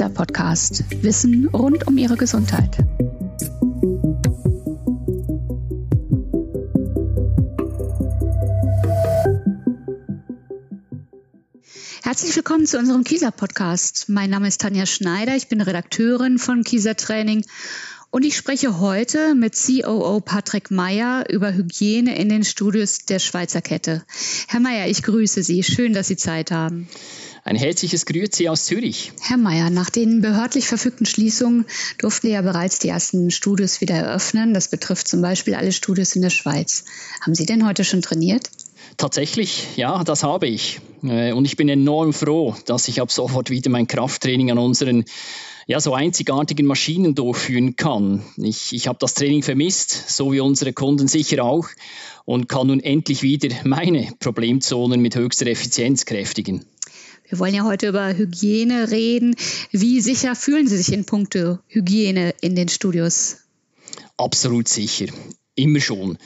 Kieser Podcast. Wissen rund um Ihre Gesundheit. Herzlich willkommen zu unserem Kieser Podcast. Mein Name ist Tanja Schneider. Ich bin Redakteurin von Kieser Training und ich spreche heute mit COO Patrick Meyer über Hygiene in den Studios der Schweizer Kette. Herr Meyer, ich grüße Sie. Schön, dass Sie Zeit haben. Ein herzliches Grüezi aus Zürich. Herr Meyer, nach den behördlich verfügten Schließungen durften ja bereits die ersten Studios wieder eröffnen. Das betrifft zum Beispiel alle Studios in der Schweiz. Haben Sie denn heute schon trainiert? Tatsächlich, ja, das habe ich. Äh, und ich bin enorm froh, dass ich ab sofort wieder mein Krafttraining an unseren ja, so einzigartigen Maschinen durchführen kann. Ich, ich habe das Training vermisst, so wie unsere Kunden sicher auch, und kann nun endlich wieder meine Problemzonen mit höchster Effizienz kräftigen. Wir wollen ja heute über Hygiene reden. Wie sicher fühlen Sie sich in puncto Hygiene in den Studios? Absolut sicher, immer schon.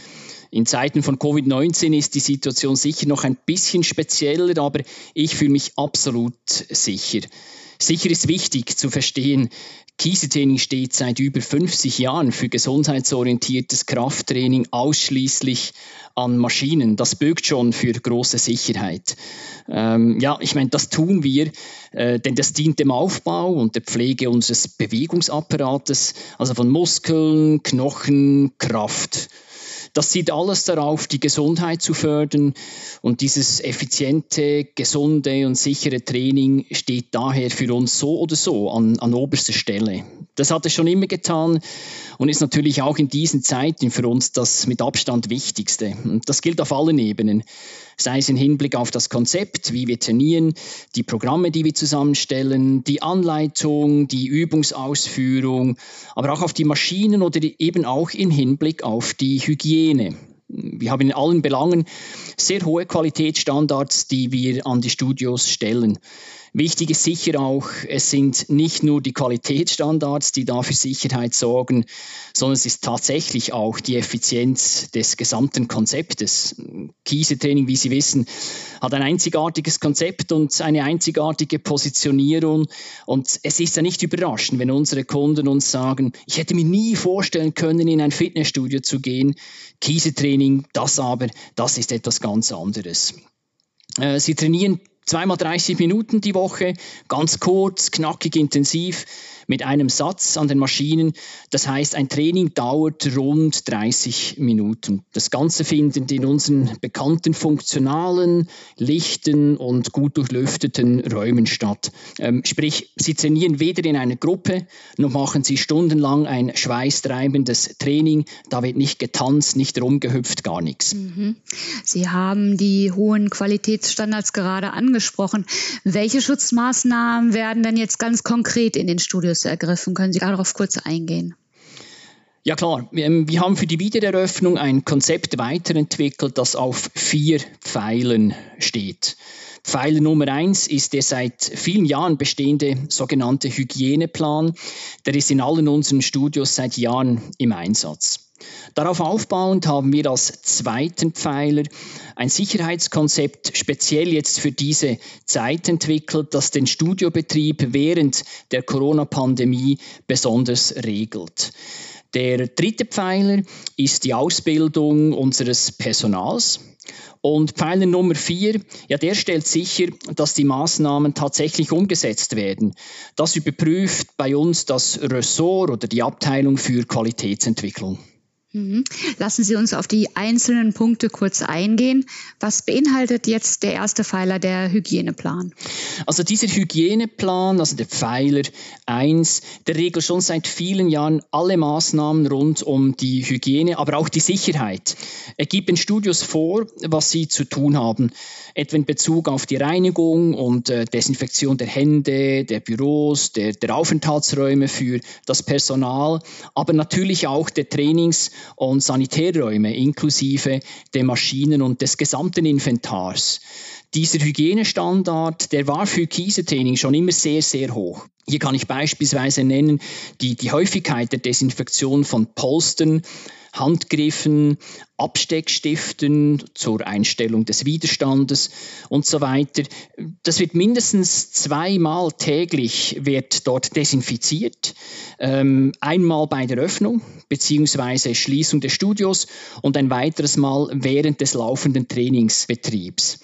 In Zeiten von Covid-19 ist die Situation sicher noch ein bisschen spezieller, aber ich fühle mich absolut sicher. Sicher ist wichtig zu verstehen, Kiesetraining steht seit über 50 Jahren für gesundheitsorientiertes Krafttraining ausschließlich an Maschinen. Das birgt schon für große Sicherheit. Ähm, ja, ich meine, das tun wir, äh, denn das dient dem Aufbau und der Pflege unseres Bewegungsapparates, also von Muskeln, Knochen, Kraft. Das sieht alles darauf, die Gesundheit zu fördern. Und dieses effiziente, gesunde und sichere Training steht daher für uns so oder so an, an oberster Stelle. Das hat es schon immer getan und ist natürlich auch in diesen Zeiten für uns das mit Abstand Wichtigste. Und das gilt auf allen Ebenen sei es im Hinblick auf das Konzept, wie wir trainieren, die Programme, die wir zusammenstellen, die Anleitung, die Übungsausführung, aber auch auf die Maschinen oder eben auch im Hinblick auf die Hygiene. Wir haben in allen Belangen sehr hohe Qualitätsstandards, die wir an die Studios stellen. Wichtig ist sicher auch, es sind nicht nur die Qualitätsstandards, die da für Sicherheit sorgen, sondern es ist tatsächlich auch die Effizienz des gesamten Konzeptes. Kiesetraining, wie Sie wissen, hat ein einzigartiges Konzept und eine einzigartige Positionierung. Und es ist ja nicht überraschend, wenn unsere Kunden uns sagen, ich hätte mir nie vorstellen können, in ein Fitnessstudio zu gehen. Kiesetraining, das aber, das ist etwas ganz anderes. Äh, Sie trainieren zweimal 30 Minuten die Woche, ganz kurz, knackig, intensiv mit einem Satz an den Maschinen. Das heißt, ein Training dauert rund 30 Minuten. Das Ganze findet in unseren bekannten funktionalen, lichten und gut durchlüfteten Räumen statt. Ähm, sprich, Sie trainieren weder in einer Gruppe, noch machen Sie stundenlang ein schweißtreibendes Training. Da wird nicht getanzt, nicht rumgehüpft, gar nichts. Mhm. Sie haben die hohen Qualitätsstandards gerade angesprochen. Welche Schutzmaßnahmen werden denn jetzt ganz konkret in den Studios ergriffen? Können Sie darauf kurz eingehen? Ja klar, wir haben für die Wiedereröffnung ein Konzept weiterentwickelt, das auf vier Pfeilen steht. Pfeiler Nummer eins ist der seit vielen Jahren bestehende sogenannte Hygieneplan. Der ist in allen unseren Studios seit Jahren im Einsatz. Darauf aufbauend haben wir als zweiten Pfeiler ein Sicherheitskonzept speziell jetzt für diese Zeit entwickelt, das den Studiobetrieb während der Corona-Pandemie besonders regelt. Der dritte Pfeiler ist die Ausbildung unseres Personals. Und Pfeiler Nummer vier, ja, der stellt sicher, dass die Maßnahmen tatsächlich umgesetzt werden. Das überprüft bei uns das Ressort oder die Abteilung für Qualitätsentwicklung. Mhm. Lassen Sie uns auf die einzelnen Punkte kurz eingehen. Was beinhaltet jetzt der erste Pfeiler, der Hygieneplan? Also dieser Hygieneplan, also der Pfeiler 1, der regelt schon seit vielen Jahren alle Maßnahmen rund um die Hygiene, aber auch die Sicherheit. Er gibt den Studios vor, was sie zu tun haben, etwa in Bezug auf die Reinigung und äh, Desinfektion der Hände, der Büros, der, der Aufenthaltsräume für das Personal, aber natürlich auch der Trainings- und Sanitärräume inklusive der Maschinen und des gesamten Inventars. Dieser Hygienestandard, der war für Kiesetraining schon immer sehr, sehr hoch. Hier kann ich beispielsweise nennen die, die Häufigkeit der Desinfektion von Polstern, Handgriffen, Absteckstiften zur Einstellung des Widerstandes und so weiter. Das wird mindestens zweimal täglich wird dort desinfiziert. Ähm, einmal bei der Öffnung bzw. Schließung des Studios und ein weiteres Mal während des laufenden Trainingsbetriebs.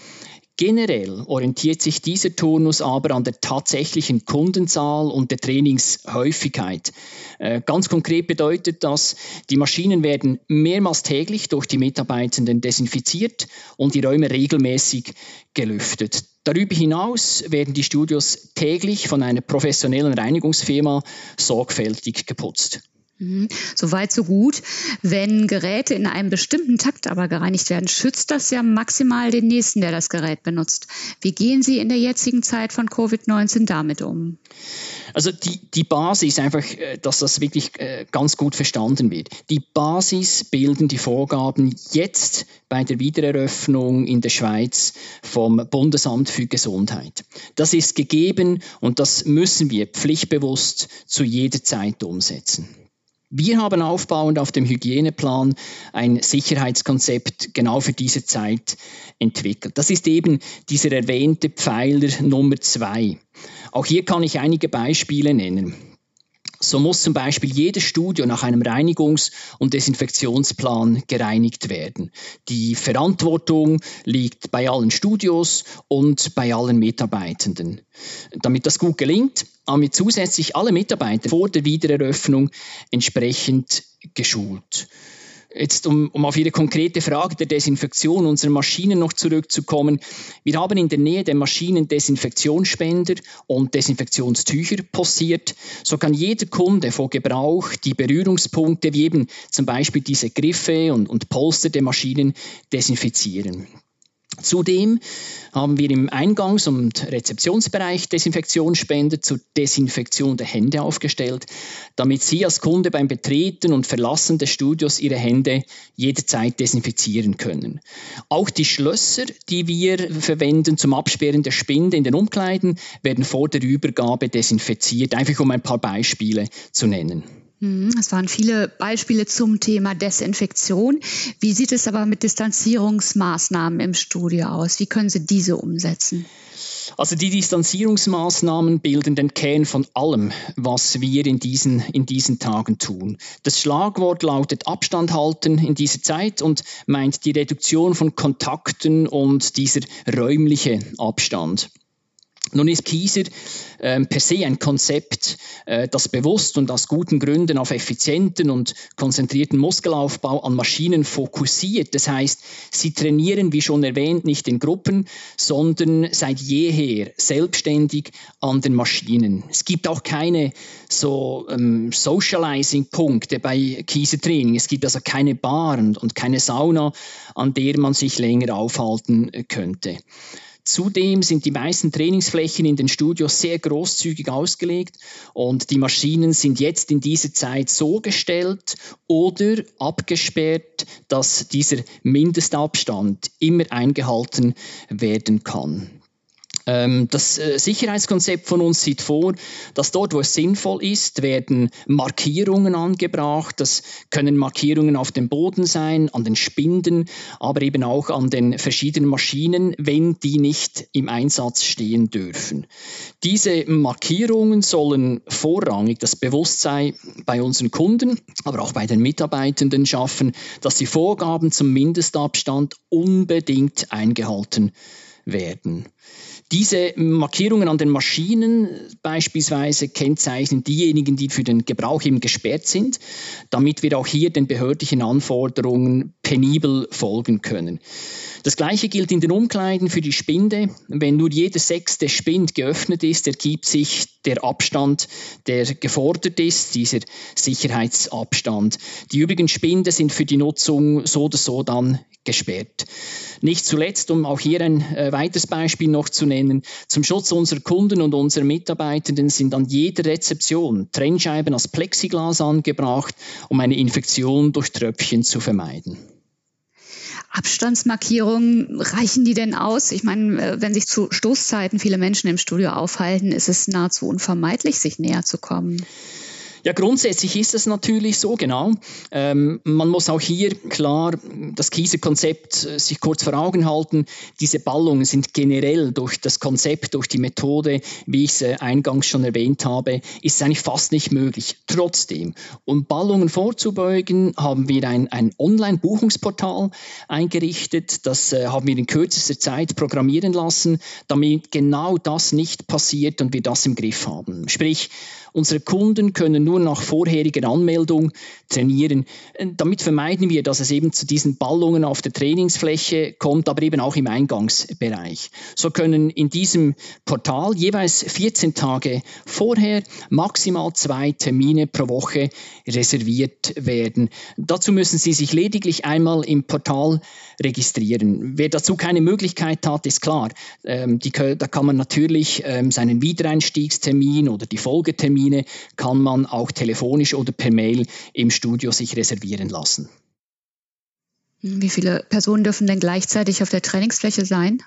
Generell orientiert sich dieser Turnus aber an der tatsächlichen Kundenzahl und der Trainingshäufigkeit. Äh, ganz konkret bedeutet das, die Maschinen werden mehrmals täglich durch die Mitarbeitenden desinfiziert und die Räume regelmäßig gelüftet. Darüber hinaus werden die Studios täglich von einer professionellen Reinigungsfirma sorgfältig geputzt. Mhm. So weit, so gut. Wenn Geräte in einem bestimmten Takt aber gereinigt werden, schützt das ja maximal den Nächsten, der das Gerät benutzt. Wie gehen Sie in der jetzigen Zeit von Covid-19 damit um? Also die, die Basis einfach, äh, dass das wirklich äh, ganz gut verstanden wird. Die Basis bilden die Vorgaben jetzt bei der Wiedereröffnung in der Schweiz vom Bundesamt für Gesundheit. Das ist gegeben und das müssen wir pflichtbewusst zu jeder Zeit umsetzen. Wir haben aufbauend auf dem Hygieneplan ein Sicherheitskonzept genau für diese Zeit entwickelt. Das ist eben dieser erwähnte Pfeiler Nummer zwei. Auch hier kann ich einige Beispiele nennen. So muss zum Beispiel jedes Studio nach einem Reinigungs- und Desinfektionsplan gereinigt werden. Die Verantwortung liegt bei allen Studios und bei allen Mitarbeitenden. Damit das gut gelingt, haben wir zusätzlich alle Mitarbeiter vor der Wiedereröffnung entsprechend geschult. Jetzt, um, um auf Ihre konkrete Frage der Desinfektion unserer Maschinen noch zurückzukommen. Wir haben in der Nähe der Maschinen Desinfektionsspender und Desinfektionstücher postiert. So kann jeder Kunde vor Gebrauch die Berührungspunkte, wie eben zum Beispiel diese Griffe und, und Polster der Maschinen, desinfizieren. Zudem haben wir im Eingangs- und Rezeptionsbereich Desinfektionsspender zur Desinfektion der Hände aufgestellt, damit Sie als Kunde beim Betreten und Verlassen des Studios Ihre Hände jederzeit desinfizieren können. Auch die Schlösser, die wir verwenden zum Absperren der Spinde in den Umkleiden, werden vor der Übergabe desinfiziert, einfach um ein paar Beispiele zu nennen. Hm, es waren viele Beispiele zum Thema Desinfektion. Wie sieht es aber mit Distanzierungsmaßnahmen im Studio aus? Wie können Sie diese umsetzen? Also die Distanzierungsmaßnahmen bilden den Kern von allem, was wir in diesen, in diesen Tagen tun. Das Schlagwort lautet Abstand halten in dieser Zeit und meint die Reduktion von Kontakten und dieser räumliche Abstand. Nun ist Kieser äh, per se ein Konzept, äh, das bewusst und aus guten Gründen auf effizienten und konzentrierten Muskelaufbau an Maschinen fokussiert. Das heißt, sie trainieren, wie schon erwähnt, nicht in Gruppen, sondern seit jeher selbstständig an den Maschinen. Es gibt auch keine so ähm, Socializing-Punkte bei Kieser-Training. Es gibt also keine Bar und, keine Sauna, an der man sich länger aufhalten könnte. Zudem sind die meisten Trainingsflächen in den Studios sehr großzügig ausgelegt und die Maschinen sind jetzt in dieser Zeit so gestellt oder abgesperrt, dass dieser Mindestabstand immer eingehalten werden kann. Ähm, das äh, Sicherheitskonzept von uns sieht vor, dass dort, wo es sinnvoll ist, werden Markierungen angebracht. Das können Markierungen auf dem Boden sein, an den Spinden, aber eben auch an den verschiedenen Maschinen, wenn die nicht im Einsatz stehen dürfen. Diese Markierungen sollen vorrangig das Bewusstsein bei unseren Kunden, aber auch bei den Mitarbeitenden schaffen, dass die Vorgaben zum Mindestabstand unbedingt eingehalten werden. Diese Markierungen an den Maschinen beispielsweise kennzeichnen diejenigen, die für den Gebrauch eben gesperrt sind, damit wir auch hier den behördlichen Anforderungen penibel folgen können. Das gleiche gilt in den Umkleiden für die Spinde. Wenn nur jeder sechste Spind geöffnet ist, ergibt sich der Abstand, der gefordert ist, dieser Sicherheitsabstand. Die übrigen Spinde sind für die Nutzung so oder so dann gesperrt. Nicht zuletzt, um auch hier ein äh, weiteres Beispiel noch zu nennen, zum Schutz unserer Kunden und unserer Mitarbeitenden sind an jeder Rezeption Trennscheiben aus Plexiglas angebracht, um eine Infektion durch Tröpfchen zu vermeiden. Abstandsmarkierungen, reichen die denn aus? Ich meine, äh, wenn sich zu Stoßzeiten viele Menschen im Studio aufhalten, ist es nahezu unvermeidlich, sich näher zu kommen. Ja, grundsätzlich ist es natürlich so, genau. Ähm, man muss auch hier klar das Kieser-Konzept äh, sich kurz vor Augen halten. Diese Ballungen sind generell durch das Konzept, durch die Methode, wie ich es eingangs schon erwähnt habe, ist eigentlich fast nicht möglich. Trotzdem, um Ballungen vorzubeugen, haben wir ein, ein Online-Buchungsportal eingerichtet. Das äh, haben wir in kürzester Zeit programmieren lassen, damit genau das nicht passiert und wir das im Griff haben. Sprich, Unsere Kunden können nur nach vorheriger Anmeldung trainieren. Äh, damit vermeiden wir, dass es eben zu diesen Ballungen auf der Trainingsfläche kommt, aber eben auch im Eingangsbereich. So können in diesem Portal jeweils 14 Tage vorher maximal zwei Termine pro Woche reserviert werden. Dazu müssen Sie sich lediglich einmal im Portal registrieren. Wer dazu keine Möglichkeit hat, ist klar. Ähm, die, da kann man natürlich ähm, seinen Wiedereinstiegstermin oder die Folgetermine Termine kann man auch telefonisch oder per Mail im Studio sich reservieren lassen. Wie viele Personen dürfen denn gleichzeitig auf der Trainingsfläche sein?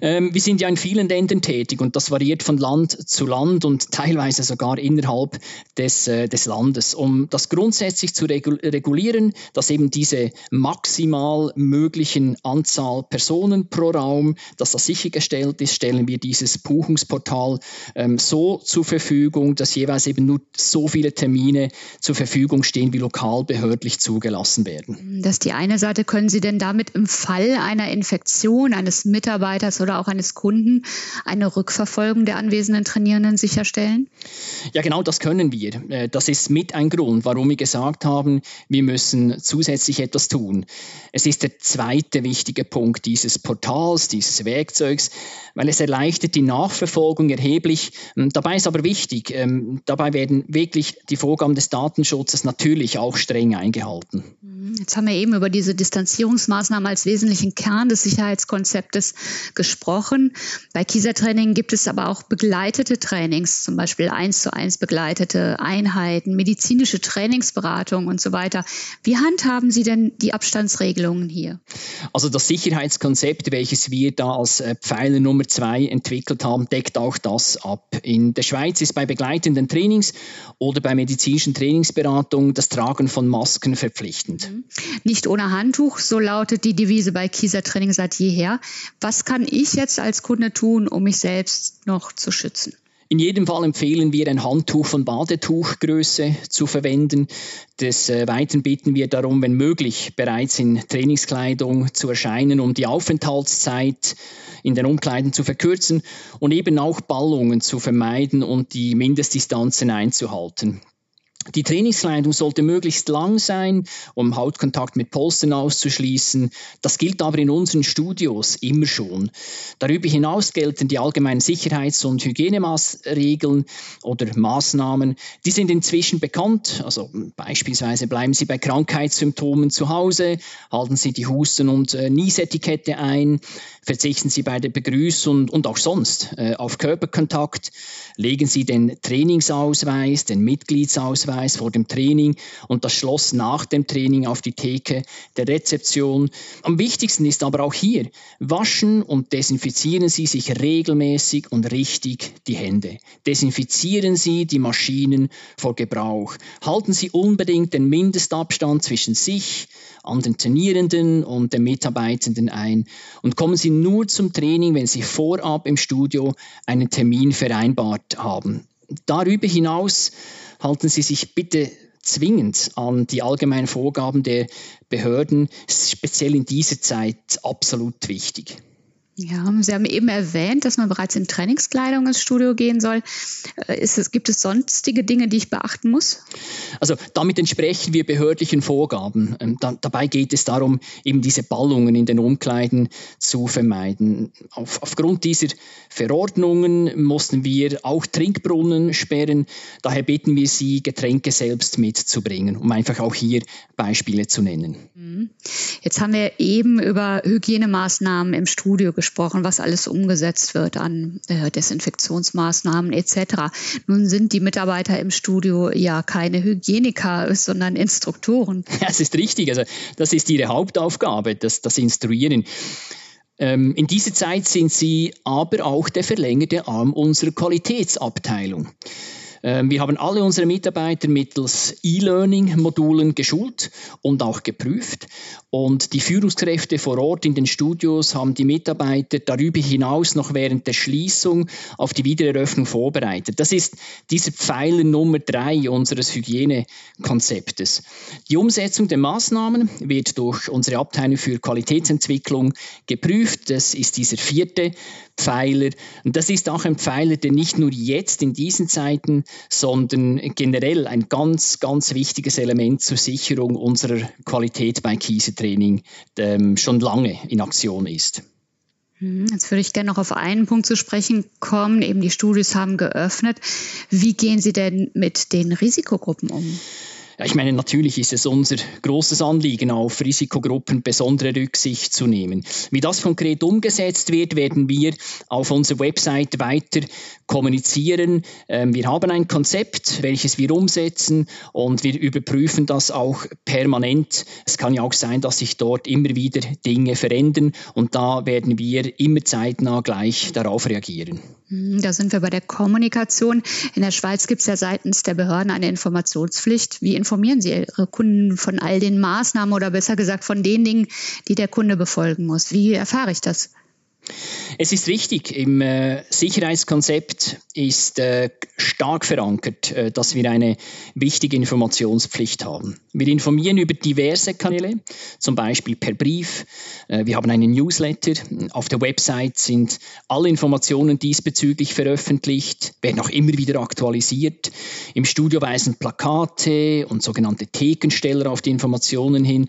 Ähm, wir sind ja in vielen Ländern tätig und das variiert von Land zu Land und teilweise sogar innerhalb des, äh, des Landes. Um das grundsätzlich zu regulieren, dass eben diese maximal möglichen Anzahl Personen pro Raum, dass das sichergestellt ist, stellen wir dieses Buchungsportal ähm, so zur Verfügung, dass jeweils eben nur so viele Termine zur Verfügung stehen, wie lokal behördlich zugelassen werden. Das ist die eine Seite. Können Sie denn damit im Fall einer Infektion eines Mitarbeiters oder auch eines Kunden eine Rückverfolgung der anwesenden Trainierenden sicherstellen? Ja, genau das können wir. Äh, das ist mit ein Grund, warum wir gesagt haben, wir müssen zusätzlich etwas tun. Es ist der zweite wichtige Punkt dieses Portals, dieses Werkzeugs, weil es erleichtert die Nachverfolgung erheblich. Ähm, dabei ist aber wichtig, ähm, dabei werden wirklich die Vorgaben des Datenschutzes natürlich auch streng eingehalten. Mhm. Jetzt haben wir eben über diese Distanzierungsmaßnahmen als wesentlichen Kern des Sicherheitskonzeptes gesprochen. Bei Kieser-Training gibt es aber auch begleitete Trainings, zum Beispiel eins zu eins begleitete Einheiten, medizinische Trainingsberatung und so weiter. Wie handhaben Sie denn die Abstandsregelungen hier? Also das Sicherheitskonzept, welches wir da als äh, Pfeiler Nummer zwei entwickelt haben, deckt auch das ab. In der Schweiz ist bei begleitenden Trainings oder bei medizinischen Trainingsberatungen das Tragen von Masken verpflichtend. Mhm. Nicht ohne Handtuch, so lautet die Devise bei Kieser Training seit jeher. Was kann ich jetzt als Kunde tun, um mich selbst noch zu schützen? In jedem Fall empfehlen wir, ein Handtuch von Badetuchgröße zu verwenden. Des äh, Weiteren bitten wir darum, wenn möglich, bereits in Trainingskleidung zu erscheinen, um die Aufenthaltszeit in den Umkleiden zu verkürzen und eben auch Ballungen zu vermeiden und die Mindestdistanzen einzuhalten. Die Trainingskleidung sollte möglichst lang sein, um Hautkontakt mit Polstern auszuschließen. Das gilt aber in unseren Studios immer schon. Darüber hinaus gelten die allgemeinen Sicherheits- und Hygienemaßregeln oder Maßnahmen. Die sind inzwischen bekannt. Also beispielsweise bleiben Sie bei Krankheitssymptomen zu Hause, halten Sie die Husten- und äh, Niesetikette ein, verzichten Sie bei der Begrüßung und auch sonst äh, auf Körperkontakt, legen Sie den Trainingsausweis, den Mitgliedsausweis Ausweis vor dem Training und das Schloss nach dem Training auf die Theke der Rezeption. Am wichtigsten ist aber auch hier, waschen und desinfizieren Sie sich regelmäßig und richtig die Hände. Desinfizieren Sie die Maschinen vor Gebrauch. Halten Sie unbedingt den Mindestabstand zwischen sich, anderen Trainierenden und den Mitarbeitenden ein und kommen Sie nur zum Training, wenn Sie vorab im Studio einen Termin vereinbart haben. Darüber hinaus halten Sie sich bitte zwingend an die allgemeinen Vorgaben der Behörden, speziell in dieser Zeit absolut wichtig. Ja, Sie haben eben erwähnt, dass man bereits in Trainingskleidung ins Studio gehen soll. Äh, ist es, gibt es sonstige Dinge, die ich beachten muss? Also damit entsprechen wir behördlichen Vorgaben. Ähm, da, dabei geht es darum, eben diese Ballungen in den Umkleiden zu vermeiden. Auf, aufgrund dieser Verordnungen mussten wir auch Trinkbrunnen sperren. Daher bitten wir Sie, Getränke selbst mitzubringen, um einfach auch hier Beispiele zu nennen. Mhm. Jetzt haben wir eben über Hygienemaßnahmen im Studio gesprochen gesprochen, was alles umgesetzt wird an äh, Desinfektionsmaßnahmen etc. Nun sind die Mitarbeiter im Studio ja keine Hygieniker, sondern Instruktoren. Ja, es ist richtig. Also das ist ihre Hauptaufgabe, das, das Instruieren. Ähm, in dieser Zeit sind sie aber auch der verlängerte Arm unserer Qualitätsabteilung. Ähm, wir haben alle unsere Mitarbeiter mittels E-Learning-Modulen geschult und auch geprüft. Und die Führungskräfte vor Ort in den Studios haben die Mitarbeiter darüber hinaus noch während der Schließung auf die Wiedereröffnung vorbereitet. Das ist dieser Pfeiler Nummer drei unseres Hygienekonzeptes. Die Umsetzung der Maßnahmen wird durch unsere Abteilung für Qualitätsentwicklung geprüft. Das ist dieser vierte Pfeiler. Und das ist auch ein Pfeiler, der nicht nur jetzt in diesen Zeiten, sondern generell ein ganz, ganz wichtiges Element zur Sicherung unserer Qualität bei Kiesetraining ähm, schon lange in Aktion ist. Hm, jetzt würde ich gerne noch auf einen Punkt zu sprechen kommen. Eben die Studios haben geöffnet. Wie gehen Sie denn mit den Risikogruppen um? Ja, ich meine, natürlich ist es unser großes Anliegen, auf Risikogruppen besondere Rücksicht zu nehmen. Wie das konkret umgesetzt wird, werden wir auf unserer Website weiter kommunizieren. Ähm, wir haben ein Konzept, welches wir umsetzen und wir überprüfen das auch permanent. Es kann ja auch sein, dass sich dort immer wieder Dinge verändern und da werden wir immer zeitnah gleich darauf reagieren. Hm, da sind wir bei der Kommunikation. In der Schweiz gibt es ja seitens der Behörden eine Informationspflicht. Wie informieren Sie Ihre Kunden von all den Maßnahmen oder besser gesagt von den Dingen, die der Kunde befolgen muss? Wie erfahre ich das? Es ist richtig, im äh, Sicherheitskonzept ist äh, stark verankert, äh, dass wir eine wichtige Informationspflicht haben. Wir informieren über diverse Kanäle, zum Beispiel per Brief. Äh, wir haben einen Newsletter. Auf der Website sind alle Informationen diesbezüglich veröffentlicht, werden auch immer wieder aktualisiert. Im Studio weisen Plakate und sogenannte Thekensteller auf die Informationen hin.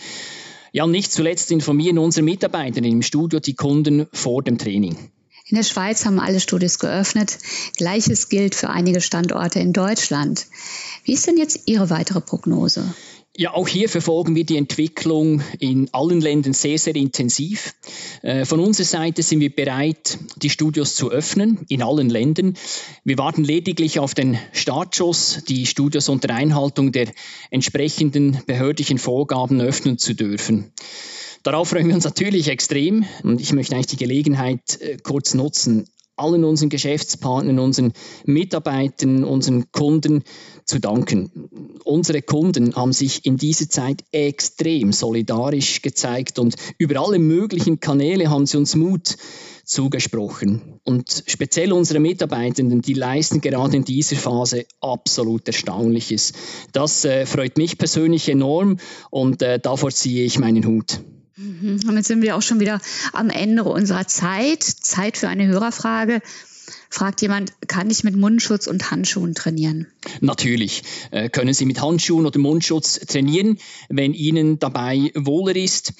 Ja, nicht zuletzt informieren unsere Mitarbeiter im Studio die Kunden vor dem Training. In der Schweiz haben alle Studios geöffnet. Gleiches gilt für einige Standorte in Deutschland. Wie ist denn jetzt Ihre weitere Prognose? Ja, auch hier verfolgen wir die Entwicklung in allen Ländern sehr, sehr intensiv. Äh, von unserer Seite sind wir bereit, die Studios zu öffnen in allen Ländern. Wir warten lediglich auf den Startschuss, die Studios unter Einhaltung der entsprechenden behördlichen Vorgaben öffnen zu dürfen. Darauf freuen wir uns natürlich extrem und ich möchte eigentlich die Gelegenheit äh, kurz nutzen, allen unseren Geschäftspartnern, unseren Mitarbeitern, unseren Kunden zu danken. Unsere Kunden haben sich in dieser Zeit extrem solidarisch gezeigt und über alle möglichen Kanäle haben sie uns Mut zugesprochen. Und speziell unsere Mitarbeitenden, die leisten gerade in dieser Phase absolut Erstaunliches. Das äh, freut mich persönlich enorm und äh, davor ziehe ich meinen Hut. Mhm. Damit sind wir auch schon wieder am Ende unserer Zeit. Zeit für eine Hörerfrage. Fragt jemand, kann ich mit Mundschutz und Handschuhen trainieren? Natürlich äh, können Sie mit Handschuhen oder Mundschutz trainieren, wenn Ihnen dabei wohler ist.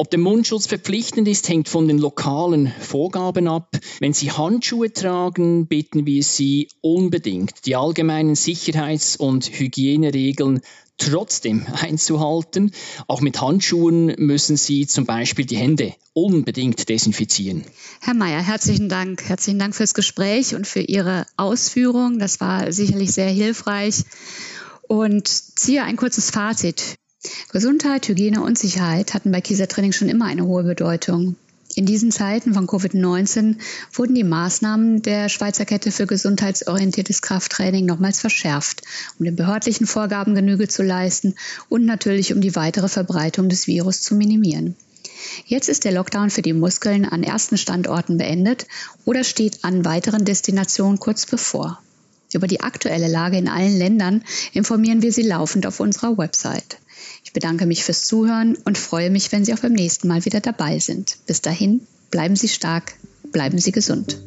Ob der Mundschutz verpflichtend ist, hängt von den lokalen Vorgaben ab. Wenn Sie Handschuhe tragen, bitten wir Sie unbedingt, die allgemeinen Sicherheits- und Hygieneregeln trotzdem einzuhalten. Auch mit Handschuhen müssen Sie zum Beispiel die Hände unbedingt desinfizieren. Herr Mayer, herzlichen Dank. Herzlichen Dank fürs Gespräch und für Ihre Ausführungen. Das war sicherlich sehr hilfreich. Und ziehe ein kurzes Fazit. Gesundheit, Hygiene und Sicherheit hatten bei Kieser Training schon immer eine hohe Bedeutung. In diesen Zeiten von Covid-19 wurden die Maßnahmen der Schweizer Kette für gesundheitsorientiertes Krafttraining nochmals verschärft, um den behördlichen Vorgaben Genüge zu leisten und natürlich um die weitere Verbreitung des Virus zu minimieren. Jetzt ist der Lockdown für die Muskeln an ersten Standorten beendet oder steht an weiteren Destinationen kurz bevor. Über die aktuelle Lage in allen Ländern informieren wir Sie laufend auf unserer Website. Ich bedanke mich fürs Zuhören und freue mich, wenn Sie auch beim nächsten Mal wieder dabei sind. Bis dahin, bleiben Sie stark, bleiben Sie gesund.